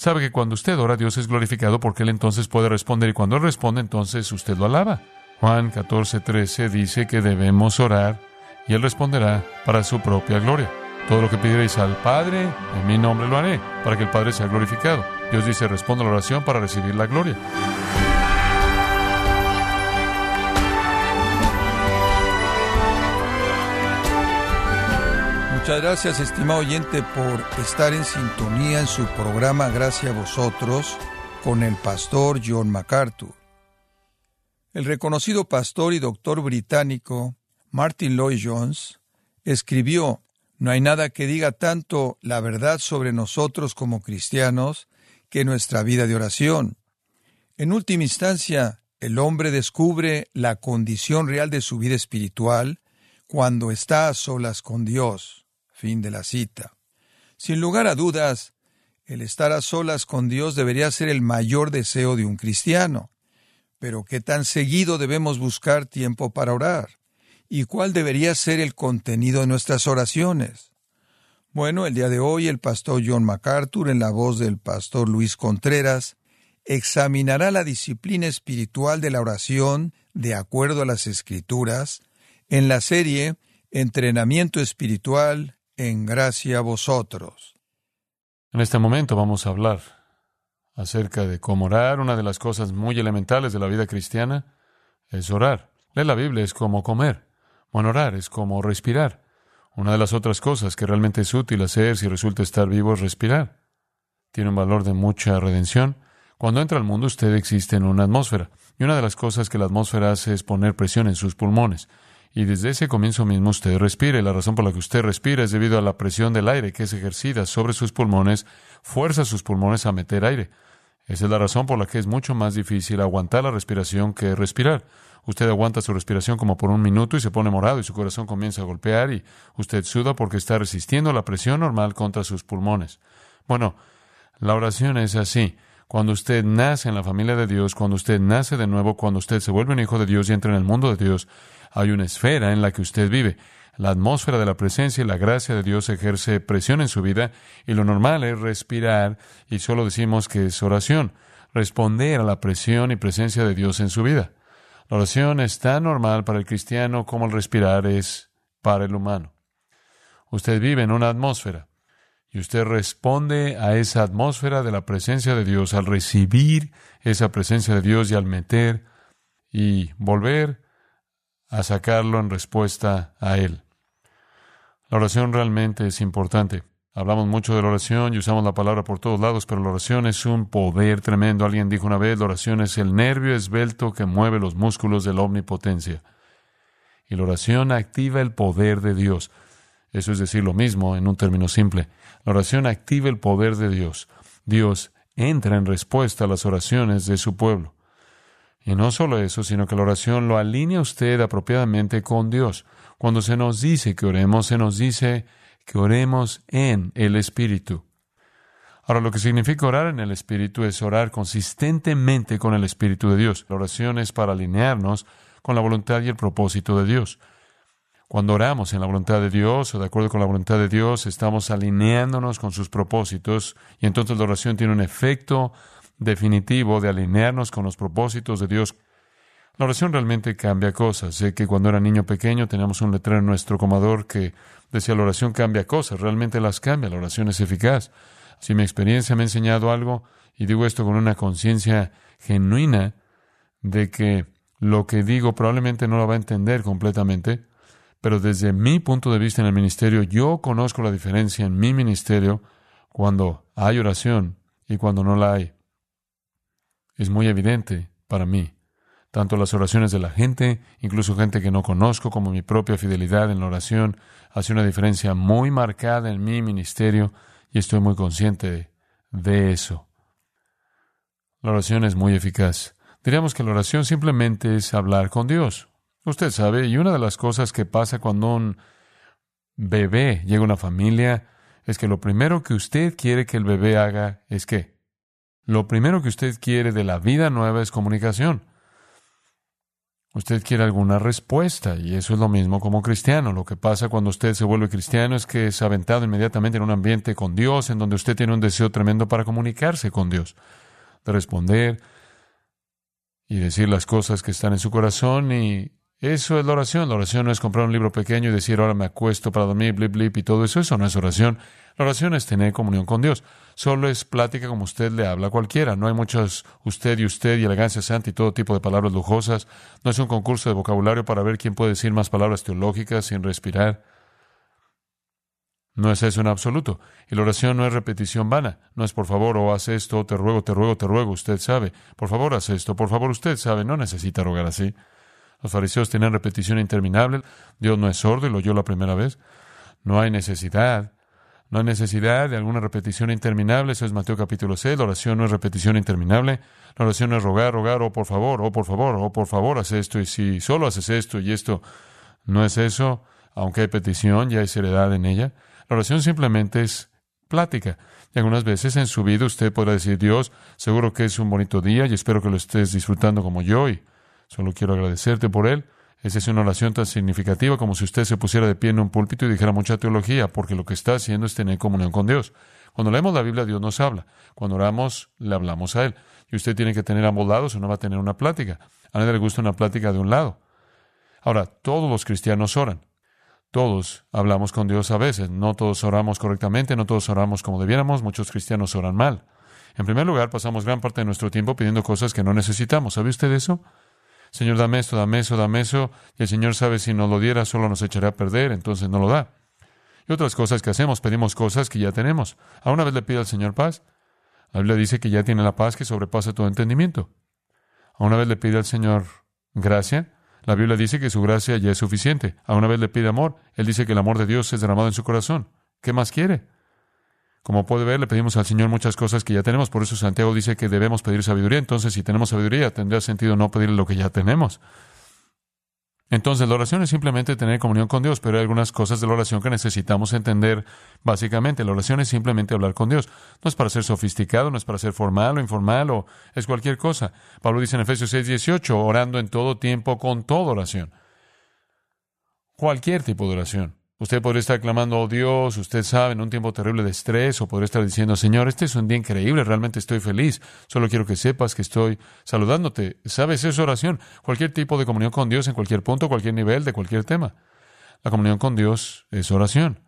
Sabe que cuando usted ora, Dios es glorificado porque Él entonces puede responder y cuando Él responde, entonces usted lo alaba. Juan 14, 13 dice que debemos orar y Él responderá para su propia gloria. Todo lo que pidierais al Padre, en mi nombre lo haré, para que el Padre sea glorificado. Dios dice, responda la oración para recibir la gloria. Muchas gracias, estimado oyente, por estar en sintonía en su programa Gracias a vosotros con el pastor John MacArthur. El reconocido pastor y doctor británico Martin Lloyd Jones escribió No hay nada que diga tanto la verdad sobre nosotros como cristianos que nuestra vida de oración. En última instancia, el hombre descubre la condición real de su vida espiritual cuando está a solas con Dios. Fin de la cita. Sin lugar a dudas, el estar a solas con Dios debería ser el mayor deseo de un cristiano. Pero ¿qué tan seguido debemos buscar tiempo para orar? ¿Y cuál debería ser el contenido de nuestras oraciones? Bueno, el día de hoy el pastor John MacArthur, en la voz del pastor Luis Contreras, examinará la disciplina espiritual de la oración de acuerdo a las escrituras en la serie Entrenamiento Espiritual en gracia a vosotros. En este momento vamos a hablar acerca de cómo orar. Una de las cosas muy elementales de la vida cristiana es orar. Leer la Biblia es como comer. Bueno, orar es como respirar. Una de las otras cosas que realmente es útil hacer si resulta estar vivo es respirar. Tiene un valor de mucha redención. Cuando entra al mundo usted existe en una atmósfera. Y una de las cosas que la atmósfera hace es poner presión en sus pulmones. Y desde ese comienzo mismo usted respira. Y la razón por la que usted respira es debido a la presión del aire que es ejercida sobre sus pulmones, fuerza sus pulmones a meter aire. Esa es la razón por la que es mucho más difícil aguantar la respiración que respirar. Usted aguanta su respiración como por un minuto y se pone morado y su corazón comienza a golpear y usted suda porque está resistiendo la presión normal contra sus pulmones. Bueno, la oración es así. Cuando usted nace en la familia de Dios, cuando usted nace de nuevo, cuando usted se vuelve un hijo de Dios y entra en el mundo de Dios, hay una esfera en la que usted vive. La atmósfera de la presencia y la gracia de Dios ejerce presión en su vida y lo normal es respirar y solo decimos que es oración, responder a la presión y presencia de Dios en su vida. La oración es tan normal para el cristiano como el respirar es para el humano. Usted vive en una atmósfera y usted responde a esa atmósfera de la presencia de Dios al recibir esa presencia de Dios y al meter y volver a sacarlo en respuesta a Él. La oración realmente es importante. Hablamos mucho de la oración y usamos la palabra por todos lados, pero la oración es un poder tremendo. Alguien dijo una vez, la oración es el nervio esbelto que mueve los músculos de la omnipotencia. Y la oración activa el poder de Dios. Eso es decir lo mismo en un término simple. La oración activa el poder de Dios. Dios entra en respuesta a las oraciones de su pueblo. Y no solo eso, sino que la oración lo alinea usted apropiadamente con Dios. Cuando se nos dice que oremos, se nos dice que oremos en el Espíritu. Ahora, lo que significa orar en el Espíritu es orar consistentemente con el Espíritu de Dios. La oración es para alinearnos con la voluntad y el propósito de Dios. Cuando oramos en la voluntad de Dios o de acuerdo con la voluntad de Dios, estamos alineándonos con sus propósitos y entonces la oración tiene un efecto definitivo de alinearnos con los propósitos de Dios. La oración realmente cambia cosas. Sé que cuando era niño pequeño teníamos un letrero en nuestro comador que decía la oración cambia cosas, realmente las cambia, la oración es eficaz. Si mi experiencia me ha enseñado algo, y digo esto con una conciencia genuina de que lo que digo probablemente no lo va a entender completamente, pero desde mi punto de vista en el ministerio, yo conozco la diferencia en mi ministerio cuando hay oración y cuando no la hay es muy evidente para mí. Tanto las oraciones de la gente, incluso gente que no conozco, como mi propia fidelidad en la oración, hace una diferencia muy marcada en mi ministerio y estoy muy consciente de eso. La oración es muy eficaz. Diríamos que la oración simplemente es hablar con Dios. Usted sabe, y una de las cosas que pasa cuando un bebé llega a una familia es que lo primero que usted quiere que el bebé haga es qué? Lo primero que usted quiere de la vida nueva es comunicación. Usted quiere alguna respuesta y eso es lo mismo como cristiano. Lo que pasa cuando usted se vuelve cristiano es que es aventado inmediatamente en un ambiente con Dios, en donde usted tiene un deseo tremendo para comunicarse con Dios, de responder y decir las cosas que están en su corazón y eso es la oración. La oración no es comprar un libro pequeño y decir ahora me acuesto para dormir, blip, blip y todo eso. Eso no es oración. La oración es tener comunión con Dios. Solo es plática como usted le habla a cualquiera. No hay muchos usted y usted y elegancia santa y todo tipo de palabras lujosas. No es un concurso de vocabulario para ver quién puede decir más palabras teológicas sin respirar. No es eso en absoluto. Y la oración no es repetición vana. No es por favor, o haz esto, te ruego, te ruego, te ruego, usted sabe. Por favor, haz esto, por favor, usted sabe. No necesita rogar así. Los fariseos tienen repetición interminable. Dios no es sordo y lo oyó la primera vez. No hay necesidad. No hay necesidad de alguna repetición interminable. Eso es Mateo capítulo 6. La oración no es repetición interminable. La oración no es rogar, rogar, oh por favor, oh por favor, oh por favor, haz esto. Y si solo haces esto y esto no es eso, aunque hay petición y hay seriedad en ella, la oración simplemente es plática. Y algunas veces en su vida usted podrá decir, Dios, seguro que es un bonito día y espero que lo estés disfrutando como yo. Solo quiero agradecerte por él. Esa es una oración tan significativa como si usted se pusiera de pie en un púlpito y dijera mucha teología, porque lo que está haciendo es tener comunión con Dios. Cuando leemos la Biblia, Dios nos habla. Cuando oramos, le hablamos a Él. Y usted tiene que tener ambos lados o no va a tener una plática. A nadie le gusta una plática de un lado. Ahora, todos los cristianos oran. Todos hablamos con Dios a veces. No todos oramos correctamente, no todos oramos como debiéramos. Muchos cristianos oran mal. En primer lugar, pasamos gran parte de nuestro tiempo pidiendo cosas que no necesitamos. ¿Sabe usted eso? Señor, dame esto, dame eso, dame eso, y el Señor sabe si no lo diera, solo nos echaría a perder, entonces no lo da. Y otras cosas que hacemos, pedimos cosas que ya tenemos. ¿A una vez le pide al Señor paz? La Biblia dice que ya tiene la paz que sobrepasa todo entendimiento. ¿A una vez le pide al Señor gracia? La Biblia dice que su gracia ya es suficiente. ¿A una vez le pide amor? Él dice que el amor de Dios es derramado en su corazón. ¿Qué más quiere? Como puede ver, le pedimos al Señor muchas cosas que ya tenemos. Por eso Santiago dice que debemos pedir sabiduría. Entonces, si tenemos sabiduría, tendría sentido no pedirle lo que ya tenemos. Entonces, la oración es simplemente tener comunión con Dios, pero hay algunas cosas de la oración que necesitamos entender básicamente. La oración es simplemente hablar con Dios. No es para ser sofisticado, no es para ser formal o informal o es cualquier cosa. Pablo dice en Efesios 6, 18, orando en todo tiempo con toda oración. Cualquier tipo de oración. Usted podría estar clamando, oh Dios, usted sabe, en un tiempo terrible de estrés, o podría estar diciendo, Señor, este es un día increíble, realmente estoy feliz, solo quiero que sepas que estoy saludándote. ¿Sabes? Es oración. Cualquier tipo de comunión con Dios en cualquier punto, cualquier nivel, de cualquier tema. La comunión con Dios es oración.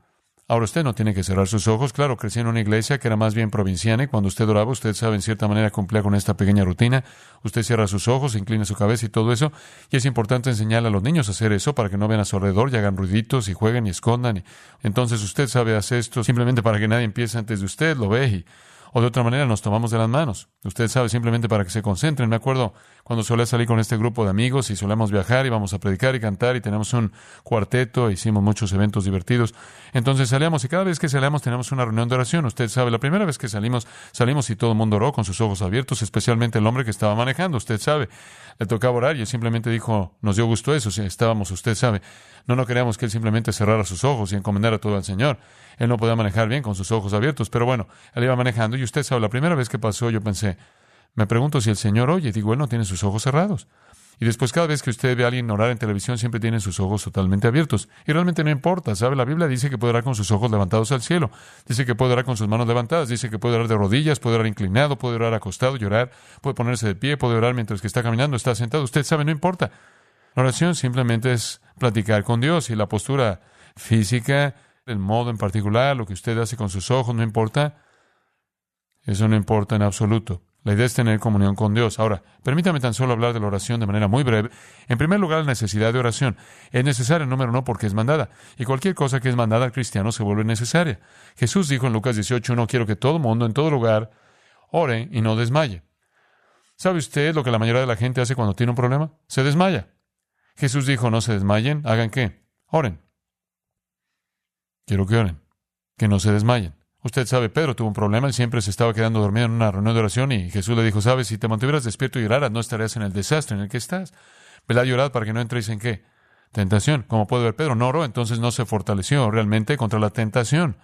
Ahora usted no tiene que cerrar sus ojos. Claro, crecí en una iglesia que era más bien provinciana y cuando usted oraba, usted sabe, en cierta manera cumplía con esta pequeña rutina. Usted cierra sus ojos, inclina su cabeza y todo eso. Y es importante enseñarle a los niños a hacer eso para que no vean a su alrededor y hagan ruiditos y jueguen y escondan. Y entonces usted sabe hacer esto simplemente para que nadie empiece antes de usted, lo ve y o de otra manera nos tomamos de las manos. Usted sabe, simplemente para que se concentren. Me acuerdo cuando solía salir con este grupo de amigos y solemos viajar, y vamos a predicar y cantar y tenemos un cuarteto, hicimos muchos eventos divertidos. Entonces salíamos y cada vez que salíamos teníamos una reunión de oración. Usted sabe, la primera vez que salimos, salimos y todo el mundo oró con sus ojos abiertos, especialmente el hombre que estaba manejando. Usted sabe, le tocaba orar y él simplemente dijo, nos dio gusto eso, si estábamos, usted sabe. No, no queríamos que él simplemente cerrara sus ojos y encomendara todo al Señor. Él no podía manejar bien con sus ojos abiertos, pero bueno, él iba manejando y usted sabe, la primera vez que pasó yo pensé, me pregunto si el Señor oye, digo, él no tiene sus ojos cerrados. Y después cada vez que usted ve a alguien orar en televisión siempre tiene sus ojos totalmente abiertos. Y realmente no importa, ¿sabe? La Biblia dice que puede orar con sus ojos levantados al cielo. Dice que puede orar con sus manos levantadas. Dice que puede orar de rodillas, puede orar inclinado, puede orar acostado, llorar, puede ponerse de pie, puede orar mientras que está caminando, está sentado. Usted sabe, no importa. La oración simplemente es platicar con Dios y la postura física el modo en particular, lo que usted hace con sus ojos, no importa. Eso no importa en absoluto. La idea es tener comunión con Dios. Ahora, permítame tan solo hablar de la oración de manera muy breve. En primer lugar, la necesidad de oración. Es necesaria, número uno, porque es mandada. Y cualquier cosa que es mandada al cristiano se vuelve necesaria. Jesús dijo en Lucas 18, no quiero que todo mundo, en todo lugar, ore y no desmaye. ¿Sabe usted lo que la mayoría de la gente hace cuando tiene un problema? Se desmaya. Jesús dijo, no se desmayen, hagan qué? Oren. Quiero que oren, que no se desmayen. Usted sabe, Pedro tuvo un problema, él siempre se estaba quedando dormido en una reunión de oración y Jesús le dijo, sabes, si te mantuvieras despierto y lloraras, no estarías en el desastre en el que estás. Velad y orad para que no entréis en qué? Tentación. Como puede ver, Pedro no oró, entonces no se fortaleció realmente contra la tentación.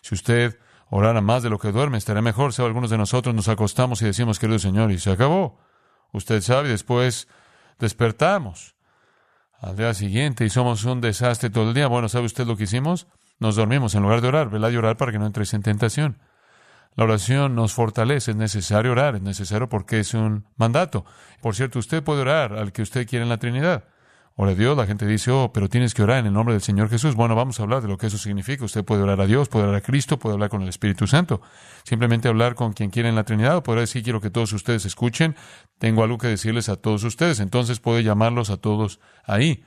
Si usted orara más de lo que duerme, estaría mejor. Si algunos de nosotros nos acostamos y decimos, querido Señor, y se acabó. Usted sabe, después despertamos. al día siguiente y somos un desastre todo el día. Bueno, ¿sabe usted lo que hicimos? Nos dormimos en lugar de orar, ¿verdad? Y orar para que no entres en tentación. La oración nos fortalece, es necesario orar, es necesario porque es un mandato. Por cierto, usted puede orar al que usted quiera en la Trinidad. Ora a Dios, la gente dice, oh, pero tienes que orar en el nombre del Señor Jesús. Bueno, vamos a hablar de lo que eso significa. Usted puede orar a Dios, puede orar a Cristo, puede hablar con el Espíritu Santo. Simplemente hablar con quien quiera en la Trinidad o podrá decir, quiero que todos ustedes escuchen, tengo algo que decirles a todos ustedes. Entonces puede llamarlos a todos ahí.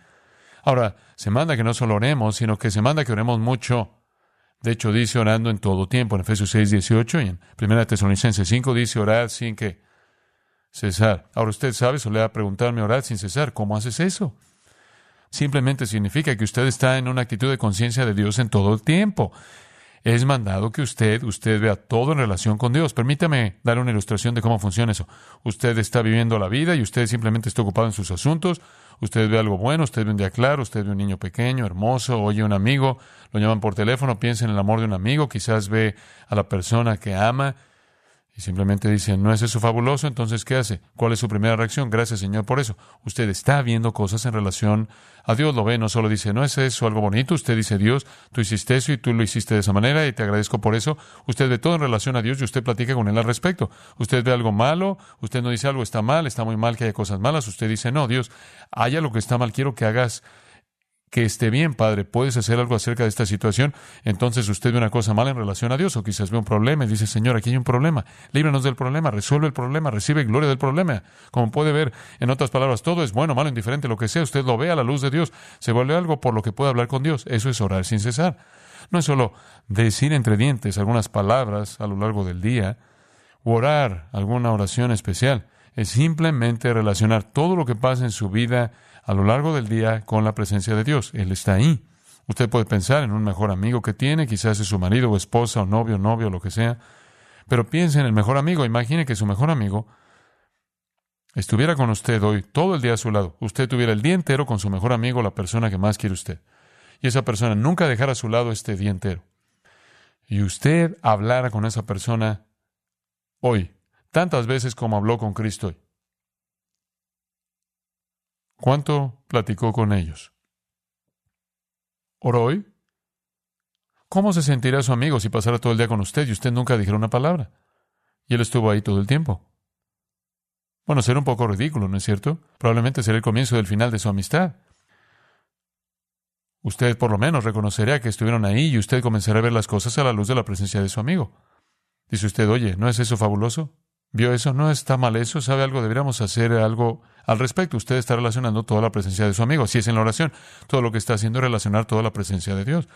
Ahora, se manda que no solo oremos, sino que se manda que oremos mucho. De hecho, dice orando en todo tiempo, en Efesios 6, 18 y en 1 Tesalonicenses 5 dice orar sin que cesar. Ahora usted sabe, solía preguntarme orar sin cesar. ¿Cómo haces eso? simplemente significa que usted está en una actitud de conciencia de Dios en todo el tiempo. Es mandado que usted, usted vea todo en relación con Dios. Permítame dar una ilustración de cómo funciona eso. Usted está viviendo la vida y usted simplemente está ocupado en sus asuntos. Usted ve algo bueno, usted ve un día claro, usted ve un niño pequeño, hermoso, oye un amigo, lo llaman por teléfono, piensa en el amor de un amigo, quizás ve a la persona que ama y simplemente dice, ¿no es eso fabuloso? Entonces, ¿qué hace? ¿Cuál es su primera reacción? Gracias, Señor, por eso. Usted está viendo cosas en relación a Dios, lo ve, no solo dice, ¿no es eso algo bonito? Usted dice, Dios, tú hiciste eso y tú lo hiciste de esa manera y te agradezco por eso. Usted ve todo en relación a Dios y usted platica con Él al respecto. Usted ve algo malo, usted no dice algo está mal, está muy mal que haya cosas malas. Usted dice, no, Dios, haya lo que está mal, quiero que hagas que esté bien, Padre, puedes hacer algo acerca de esta situación. Entonces usted ve una cosa mala en relación a Dios o quizás ve un problema y dice, Señor, aquí hay un problema, líbranos del problema, resuelve el problema, recibe gloria del problema. Como puede ver, en otras palabras, todo es bueno, malo, indiferente, lo que sea, usted lo ve a la luz de Dios, se vuelve algo por lo que puede hablar con Dios. Eso es orar sin cesar. No es solo decir entre dientes algunas palabras a lo largo del día o orar alguna oración especial. Es simplemente relacionar todo lo que pasa en su vida a lo largo del día con la presencia de Dios. Él está ahí. Usted puede pensar en un mejor amigo que tiene, quizás es su marido o esposa o novio, novio, lo que sea, pero piense en el mejor amigo. Imagine que su mejor amigo estuviera con usted hoy todo el día a su lado. Usted tuviera el día entero con su mejor amigo, la persona que más quiere usted. Y esa persona nunca dejara a su lado este día entero. Y usted hablara con esa persona hoy, tantas veces como habló con Cristo. ¿Cuánto platicó con ellos? ¿Oró hoy? ¿Cómo se sentiría su amigo si pasara todo el día con usted y usted nunca dijera una palabra? Y él estuvo ahí todo el tiempo. Bueno, será un poco ridículo, ¿no es cierto? Probablemente será el comienzo del final de su amistad. Usted por lo menos reconocería que estuvieron ahí y usted comenzará a ver las cosas a la luz de la presencia de su amigo. Dice usted, oye, ¿no es eso fabuloso? ¿Vio eso? ¿No está mal eso? ¿Sabe algo? Deberíamos hacer algo al respecto. Usted está relacionando toda la presencia de su amigo. Si es en la oración, todo lo que está haciendo es relacionar toda la presencia de Dios.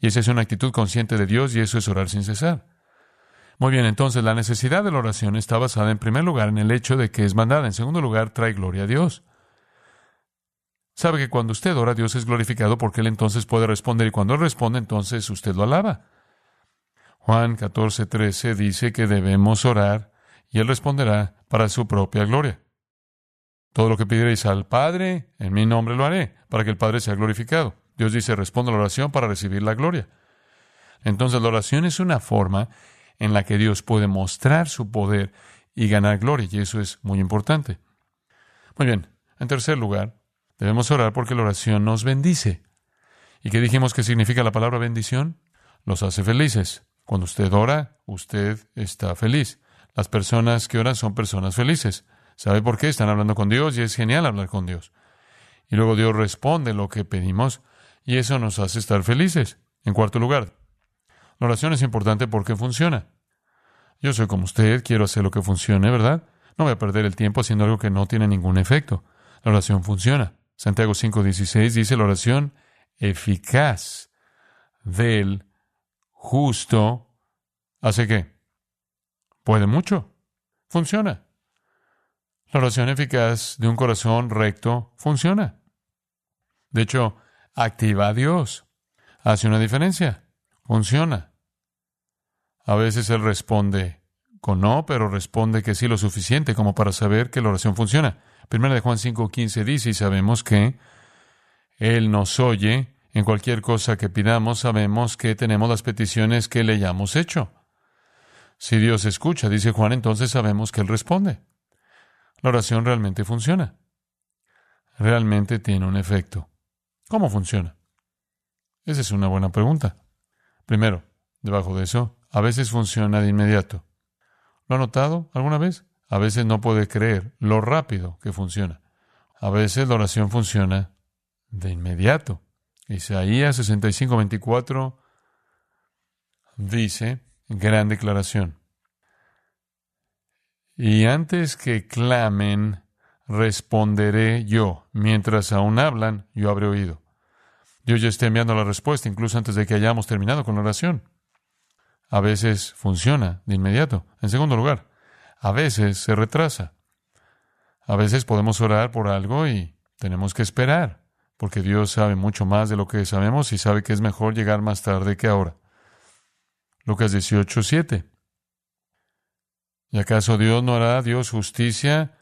Y esa es una actitud consciente de Dios y eso es orar sin cesar. Muy bien, entonces la necesidad de la oración está basada en primer lugar en el hecho de que es mandada. En segundo lugar, trae gloria a Dios. Sabe que cuando usted ora, Dios es glorificado porque Él entonces puede responder y cuando Él responde, entonces usted lo alaba. Juan 14, 13 dice que debemos orar y Él responderá para su propia gloria. Todo lo que pidierais al Padre, en mi nombre lo haré, para que el Padre sea glorificado. Dios dice, responde a la oración para recibir la gloria. Entonces la oración es una forma en la que Dios puede mostrar su poder y ganar gloria, y eso es muy importante. Muy bien, en tercer lugar, debemos orar porque la oración nos bendice. ¿Y qué dijimos que significa la palabra bendición? Los hace felices. Cuando usted ora, usted está feliz. Las personas que oran son personas felices. ¿Sabe por qué? Están hablando con Dios y es genial hablar con Dios. Y luego Dios responde lo que pedimos y eso nos hace estar felices. En cuarto lugar, la oración es importante porque funciona. Yo soy como usted, quiero hacer lo que funcione, ¿verdad? No voy a perder el tiempo haciendo algo que no tiene ningún efecto. La oración funciona. Santiago 5:16 dice la oración eficaz del justo hace qué? Puede mucho. Funciona. La oración eficaz de un corazón recto funciona. De hecho, activa a Dios. Hace una diferencia. Funciona. A veces Él responde con no, pero responde que sí lo suficiente como para saber que la oración funciona. Primera de Juan 5:15 dice, y sabemos que Él nos oye en cualquier cosa que pidamos, sabemos que tenemos las peticiones que le hayamos hecho. Si Dios escucha, dice Juan, entonces sabemos que Él responde. La oración realmente funciona. realmente tiene un efecto. ¿Cómo funciona? Esa es una buena pregunta. Primero, debajo de eso, a veces funciona de inmediato. ¿Lo ha notado alguna vez? A veces no puede creer lo rápido que funciona. A veces la oración funciona de inmediato. Isaías 65, 24 dice, gran declaración. Y antes que clamen, responderé yo. Mientras aún hablan, yo habré oído. Dios ya está enviando la respuesta, incluso antes de que hayamos terminado con la oración. A veces funciona de inmediato. En segundo lugar, a veces se retrasa. A veces podemos orar por algo y tenemos que esperar, porque Dios sabe mucho más de lo que sabemos y sabe que es mejor llegar más tarde que ahora. Lucas 18, 7. ¿Y acaso Dios no hará Dios justicia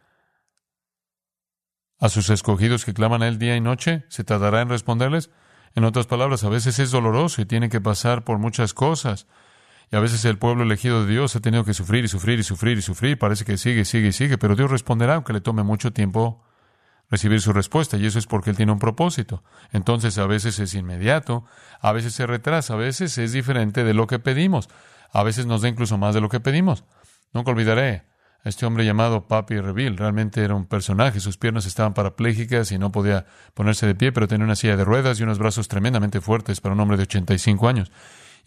a sus escogidos que claman a Él día y noche? ¿Se tardará en responderles? En otras palabras, a veces es doloroso y tiene que pasar por muchas cosas. Y a veces el pueblo elegido de Dios ha tenido que sufrir y sufrir y sufrir y sufrir. Parece que sigue, sigue y sigue, pero Dios responderá aunque le tome mucho tiempo recibir su respuesta. Y eso es porque Él tiene un propósito. Entonces a veces es inmediato, a veces se retrasa, a veces es diferente de lo que pedimos. A veces nos da incluso más de lo que pedimos. Nunca olvidaré a este hombre llamado Papi Reville. Realmente era un personaje. Sus piernas estaban parapléjicas y no podía ponerse de pie, pero tenía una silla de ruedas y unos brazos tremendamente fuertes para un hombre de 85 años.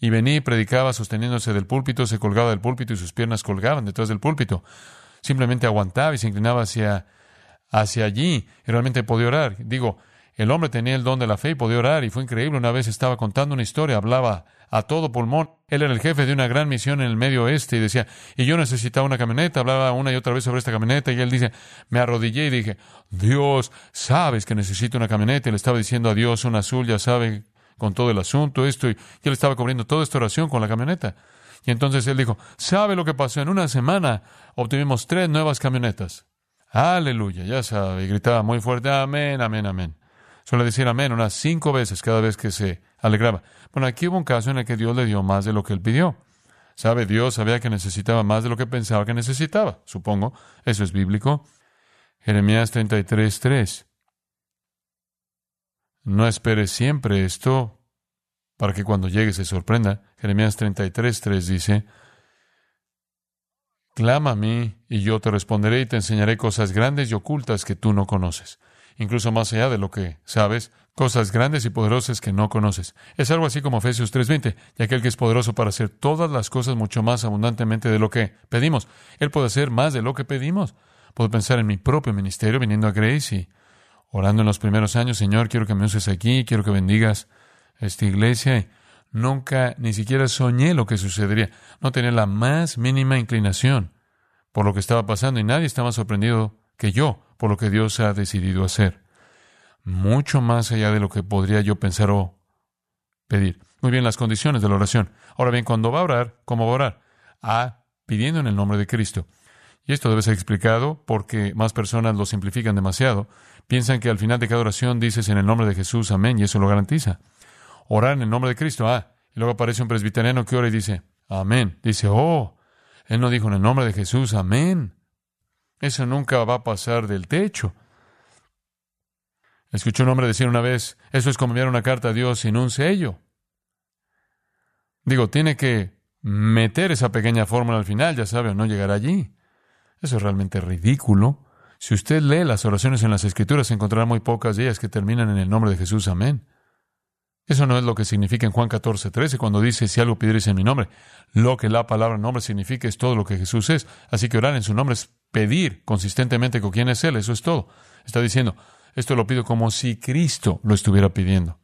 Y venía y predicaba sosteniéndose del púlpito, se colgaba del púlpito y sus piernas colgaban detrás del púlpito. Simplemente aguantaba y se inclinaba hacia, hacia allí y realmente podía orar. Digo, el hombre tenía el don de la fe y podía orar y fue increíble. Una vez estaba contando una historia, hablaba a todo pulmón. Él era el jefe de una gran misión en el medio oeste y decía, y yo necesitaba una camioneta, hablaba una y otra vez sobre esta camioneta y él dice, me arrodillé y dije, Dios, sabes que necesito una camioneta y le estaba diciendo a Dios una azul, ya sabe, con todo el asunto, esto, y él estaba cubriendo toda esta oración con la camioneta. Y entonces él dijo, ¿sabe lo que pasó? En una semana obtuvimos tres nuevas camionetas. Aleluya, ya sabe, y gritaba muy fuerte, amén, amén, amén. Suele decir amén unas cinco veces cada vez que se alegraba. Bueno, aquí hubo un caso en el que Dios le dio más de lo que él pidió. ¿Sabe? Dios sabía que necesitaba más de lo que pensaba que necesitaba, supongo. Eso es bíblico. Jeremías 33, 3. No esperes siempre esto para que cuando llegue se sorprenda. Jeremías 33, 3 dice, Clama a mí y yo te responderé y te enseñaré cosas grandes y ocultas que tú no conoces incluso más allá de lo que sabes, cosas grandes y poderosas que no conoces. Es algo así como Efesios 3:20, y aquel que es poderoso para hacer todas las cosas mucho más abundantemente de lo que pedimos. Él puede hacer más de lo que pedimos. Puedo pensar en mi propio ministerio viniendo a Grace y orando en los primeros años, Señor, quiero que me uses aquí, quiero que bendigas esta iglesia. Nunca, ni siquiera soñé lo que sucedería. No tenía la más mínima inclinación por lo que estaba pasando y nadie estaba sorprendido que yo por lo que Dios ha decidido hacer. Mucho más allá de lo que podría yo pensar o pedir. Muy bien, las condiciones de la oración. Ahora bien, cuando va a orar, ¿cómo va a orar? A, pidiendo en el nombre de Cristo. Y esto debe ser explicado porque más personas lo simplifican demasiado. Piensan que al final de cada oración dices en el nombre de Jesús, amén, y eso lo garantiza. Orar en el nombre de Cristo, ah, y luego aparece un presbiteriano que ora y dice, amén. Dice, oh, él no dijo en el nombre de Jesús, amén. Eso nunca va a pasar del techo. Escuché un hombre decir una vez, eso es como enviar una carta a Dios sin un sello. Digo, tiene que meter esa pequeña fórmula al final, ya sabe, o no llegar allí. Eso es realmente ridículo. Si usted lee las oraciones en las Escrituras, encontrará muy pocas de ellas que terminan en el nombre de Jesús. Amén. Eso no es lo que significa en Juan 14, 13, cuando dice, si algo pidierais en mi nombre. Lo que la palabra nombre significa es todo lo que Jesús es. Así que orar en su nombre es pedir consistentemente con quién es Él. Eso es todo. Está diciendo, esto lo pido como si Cristo lo estuviera pidiendo.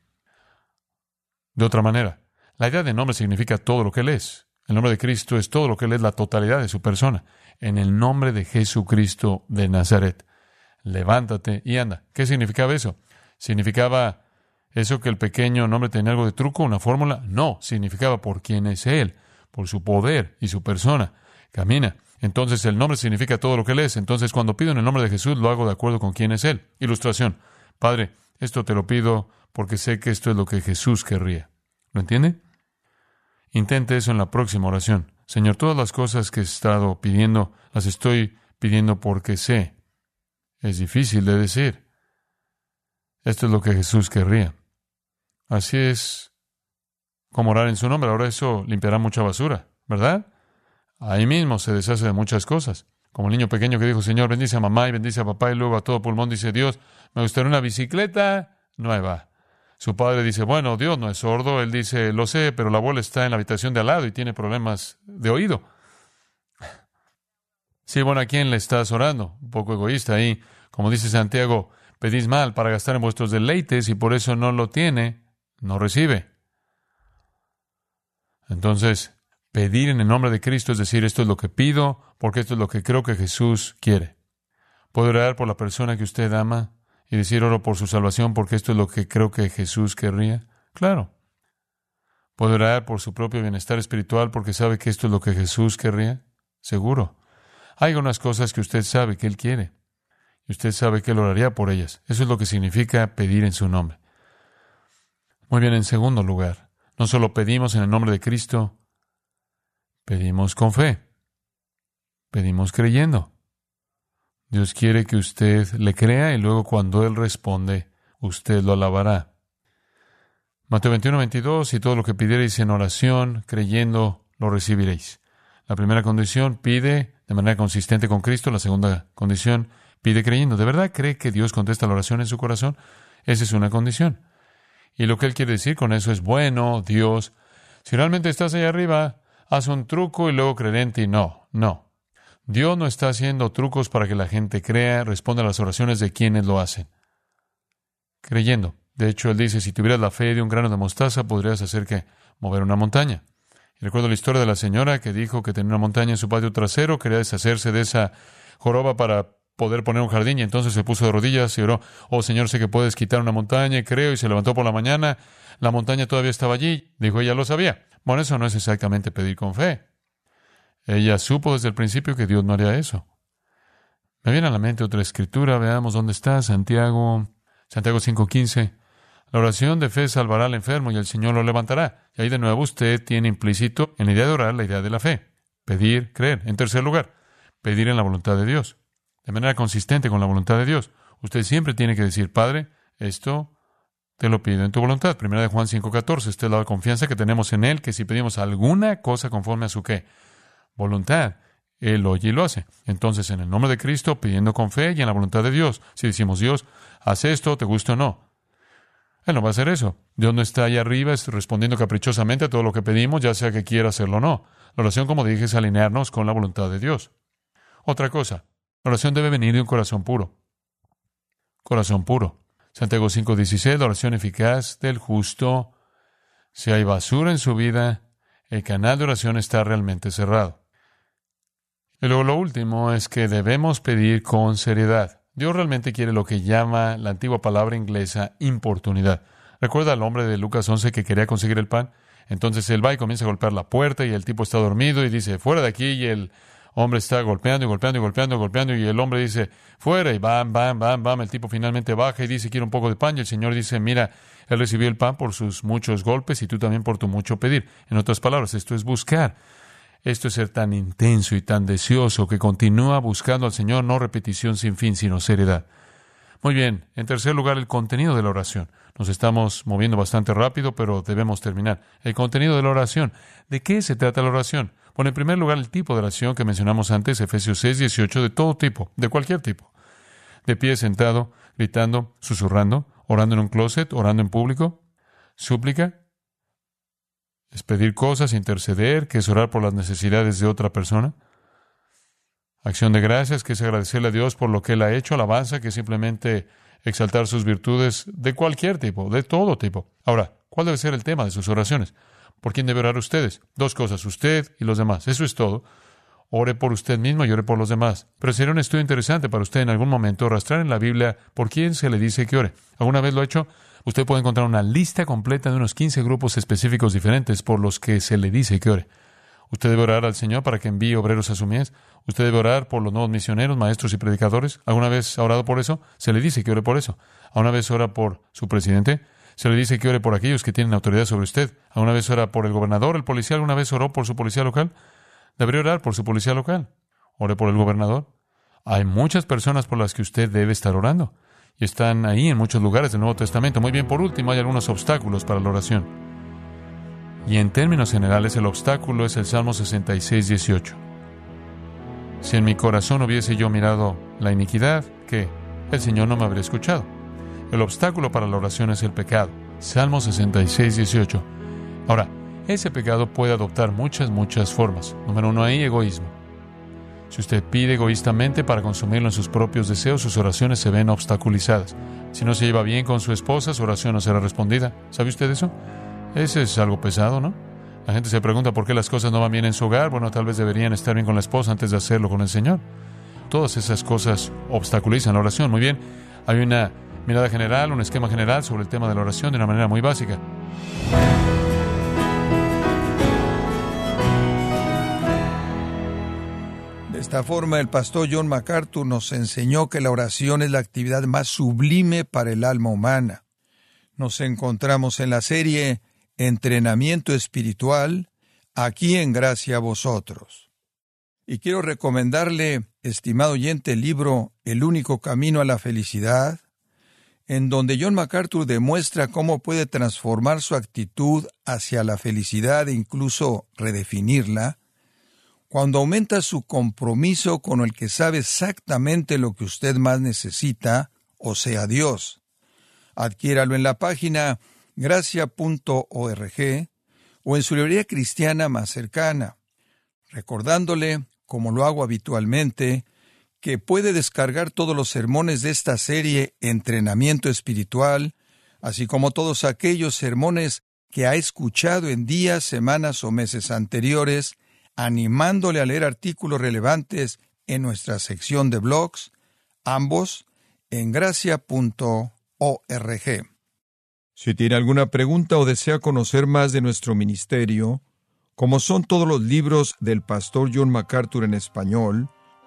De otra manera, la idea de nombre significa todo lo que Él es. El nombre de Cristo es todo lo que Él es, la totalidad de su persona. En el nombre de Jesucristo de Nazaret. Levántate y anda. ¿Qué significaba eso? Significaba ¿Eso que el pequeño nombre tenía algo de truco, una fórmula? No, significaba por quién es Él, por su poder y su persona. Camina. Entonces el nombre significa todo lo que Él es. Entonces cuando pido en el nombre de Jesús lo hago de acuerdo con quién es Él. Ilustración. Padre, esto te lo pido porque sé que esto es lo que Jesús querría. ¿Lo entiende? Intente eso en la próxima oración. Señor, todas las cosas que he estado pidiendo, las estoy pidiendo porque sé. Es difícil de decir. Esto es lo que Jesús querría. Así es como orar en su nombre. Ahora eso limpiará mucha basura, ¿verdad? Ahí mismo se deshace de muchas cosas. Como el niño pequeño que dijo, Señor, bendice a mamá y bendice a papá y luego a todo pulmón dice, Dios, me gustaría una bicicleta nueva. Su padre dice, bueno, Dios no es sordo. Él dice, lo sé, pero la abuela está en la habitación de al lado y tiene problemas de oído. Sí, bueno, ¿a quién le estás orando? Un poco egoísta ahí. Como dice Santiago, pedís mal para gastar en vuestros deleites y por eso no lo tiene, no recibe. Entonces, pedir en el nombre de Cristo es decir, esto es lo que pido, porque esto es lo que creo que Jesús quiere. Puedo orar por la persona que usted ama y decir oro por su salvación porque esto es lo que creo que Jesús querría. Claro. Puedo orar por su propio bienestar espiritual porque sabe que esto es lo que Jesús querría. Seguro. Hay unas cosas que usted sabe que Él quiere. Y usted sabe que Él oraría por ellas. Eso es lo que significa pedir en su nombre. Muy bien, en segundo lugar, no solo pedimos en el nombre de Cristo, pedimos con fe. Pedimos creyendo. Dios quiere que usted le crea y luego cuando Él responde, usted lo alabará. Mateo 21, 22, y todo lo que pidierais en oración, creyendo, lo recibiréis. La primera condición, pide de manera consistente con Cristo. La segunda condición, pide creyendo. ¿De verdad cree que Dios contesta la oración en su corazón? Esa es una condición. Y lo que Él quiere decir con eso es, bueno, Dios, si realmente estás allá arriba, haz un truco y luego creer No, no. Dios no está haciendo trucos para que la gente crea, responda a las oraciones de quienes lo hacen. Creyendo. De hecho, él dice, si tuvieras la fe de un grano de mostaza, podrías hacer que mover una montaña. Y recuerdo la historia de la señora que dijo que tenía una montaña en su patio trasero, quería deshacerse de esa joroba para poder poner un jardín y entonces se puso de rodillas y oró, oh Señor, sé que puedes quitar una montaña, creo, y se levantó por la mañana, la montaña todavía estaba allí, dijo ella lo sabía. Bueno, eso no es exactamente pedir con fe. Ella supo desde el principio que Dios no haría eso. Me viene a la mente otra escritura, veamos dónde está, Santiago, Santiago 5:15. La oración de fe salvará al enfermo y el Señor lo levantará. Y ahí de nuevo usted tiene implícito en la idea de orar la idea de la fe. Pedir, creer. En tercer lugar, pedir en la voluntad de Dios. De manera consistente con la voluntad de Dios. Usted siempre tiene que decir, Padre, esto te lo pido en tu voluntad. Primera de Juan 5:14. Esta es la confianza que tenemos en Él, que si pedimos alguna cosa conforme a su qué, voluntad. Él oye y lo hace. Entonces, en el nombre de Cristo, pidiendo con fe y en la voluntad de Dios. Si decimos, Dios, haz esto, te gusta o no. Él no va a hacer eso. Dios no está ahí arriba respondiendo caprichosamente a todo lo que pedimos, ya sea que quiera hacerlo o no. La oración, como dije, es alinearnos con la voluntad de Dios. Otra cosa, la oración debe venir de un corazón puro. Corazón puro. Santiago 5:16, la oración eficaz del justo. Si hay basura en su vida, el canal de oración está realmente cerrado. Y luego lo último es que debemos pedir con seriedad. Dios realmente quiere lo que llama la antigua palabra inglesa importunidad. ¿Recuerda al hombre de Lucas 11 que quería conseguir el pan? Entonces él va y comienza a golpear la puerta y el tipo está dormido y dice, fuera de aquí y el hombre está golpeando y golpeando y golpeando y golpeando y el hombre dice, fuera y bam, bam, bam, bam. El tipo finalmente baja y dice, quiero un poco de pan y el Señor dice, mira, él recibió el pan por sus muchos golpes y tú también por tu mucho pedir. En otras palabras, esto es buscar. Esto es ser tan intenso y tan deseoso que continúa buscando al Señor, no repetición sin fin, sino seriedad. Muy bien, en tercer lugar, el contenido de la oración. Nos estamos moviendo bastante rápido, pero debemos terminar. El contenido de la oración. ¿De qué se trata la oración? Bueno, en primer lugar, el tipo de oración que mencionamos antes, Efesios 6, 18, de todo tipo, de cualquier tipo. De pie, sentado, gritando, susurrando, orando en un closet, orando en público, súplica, es pedir cosas, interceder, que es orar por las necesidades de otra persona. Acción de gracias, que es agradecerle a Dios por lo que Él ha hecho. Alabanza, que es simplemente exaltar sus virtudes de cualquier tipo, de todo tipo. Ahora, ¿cuál debe ser el tema de sus oraciones? ¿Por quién debe orar ustedes? Dos cosas, usted y los demás. Eso es todo. Ore por usted mismo y ore por los demás. Pero sería un estudio interesante para usted en algún momento rastrar en la Biblia por quién se le dice que ore. ¿Alguna vez lo ha hecho? Usted puede encontrar una lista completa de unos 15 grupos específicos diferentes por los que se le dice que ore. Usted debe orar al Señor para que envíe obreros a su mies. Usted debe orar por los nuevos misioneros, maestros y predicadores. ¿Alguna vez ha orado por eso? Se le dice que ore por eso. ¿Alguna vez ora por su presidente? Se le dice que ore por aquellos que tienen autoridad sobre usted. ¿Alguna vez ora por el gobernador, el policía? ¿Alguna vez oró por su policía local? Debería orar por su policía local. Ore por el gobernador. Hay muchas personas por las que usted debe estar orando. y están ahí en muchos lugares del Nuevo Testamento. Muy bien, por último, hay algunos obstáculos para la oración. Y en términos generales, el obstáculo es el Salmo 66, 18. Si en mi corazón hubiese yo mirado la iniquidad, ¿qué? El Señor no me habría escuchado. El obstáculo para la oración es el pecado. Salmo 66, 18. Ahora, ese pecado puede adoptar muchas, muchas formas. Número uno, hay egoísmo. Si usted pide egoístamente para consumirlo en sus propios deseos, sus oraciones se ven obstaculizadas. Si no se lleva bien con su esposa, su oración no será respondida. ¿Sabe usted eso? Ese es algo pesado, ¿no? La gente se pregunta por qué las cosas no van bien en su hogar. Bueno, tal vez deberían estar bien con la esposa antes de hacerlo con el Señor. Todas esas cosas obstaculizan la oración. Muy bien, hay una mirada general, un esquema general sobre el tema de la oración de una manera muy básica. De esta forma, el pastor John MacArthur nos enseñó que la oración es la actividad más sublime para el alma humana. Nos encontramos en la serie Entrenamiento Espiritual, aquí en Gracia a Vosotros. Y quiero recomendarle, estimado oyente, el libro El único camino a la felicidad, en donde John MacArthur demuestra cómo puede transformar su actitud hacia la felicidad e incluso redefinirla, cuando aumenta su compromiso con el que sabe exactamente lo que usted más necesita, o sea, Dios. Adquiéralo en la página gracia.org o en su librería cristiana más cercana, recordándole, como lo hago habitualmente, que puede descargar todos los sermones de esta serie Entrenamiento Espiritual, así como todos aquellos sermones que ha escuchado en días, semanas o meses anteriores, animándole a leer artículos relevantes en nuestra sección de blogs, ambos en gracia.org. Si tiene alguna pregunta o desea conocer más de nuestro ministerio, como son todos los libros del pastor John MacArthur en español,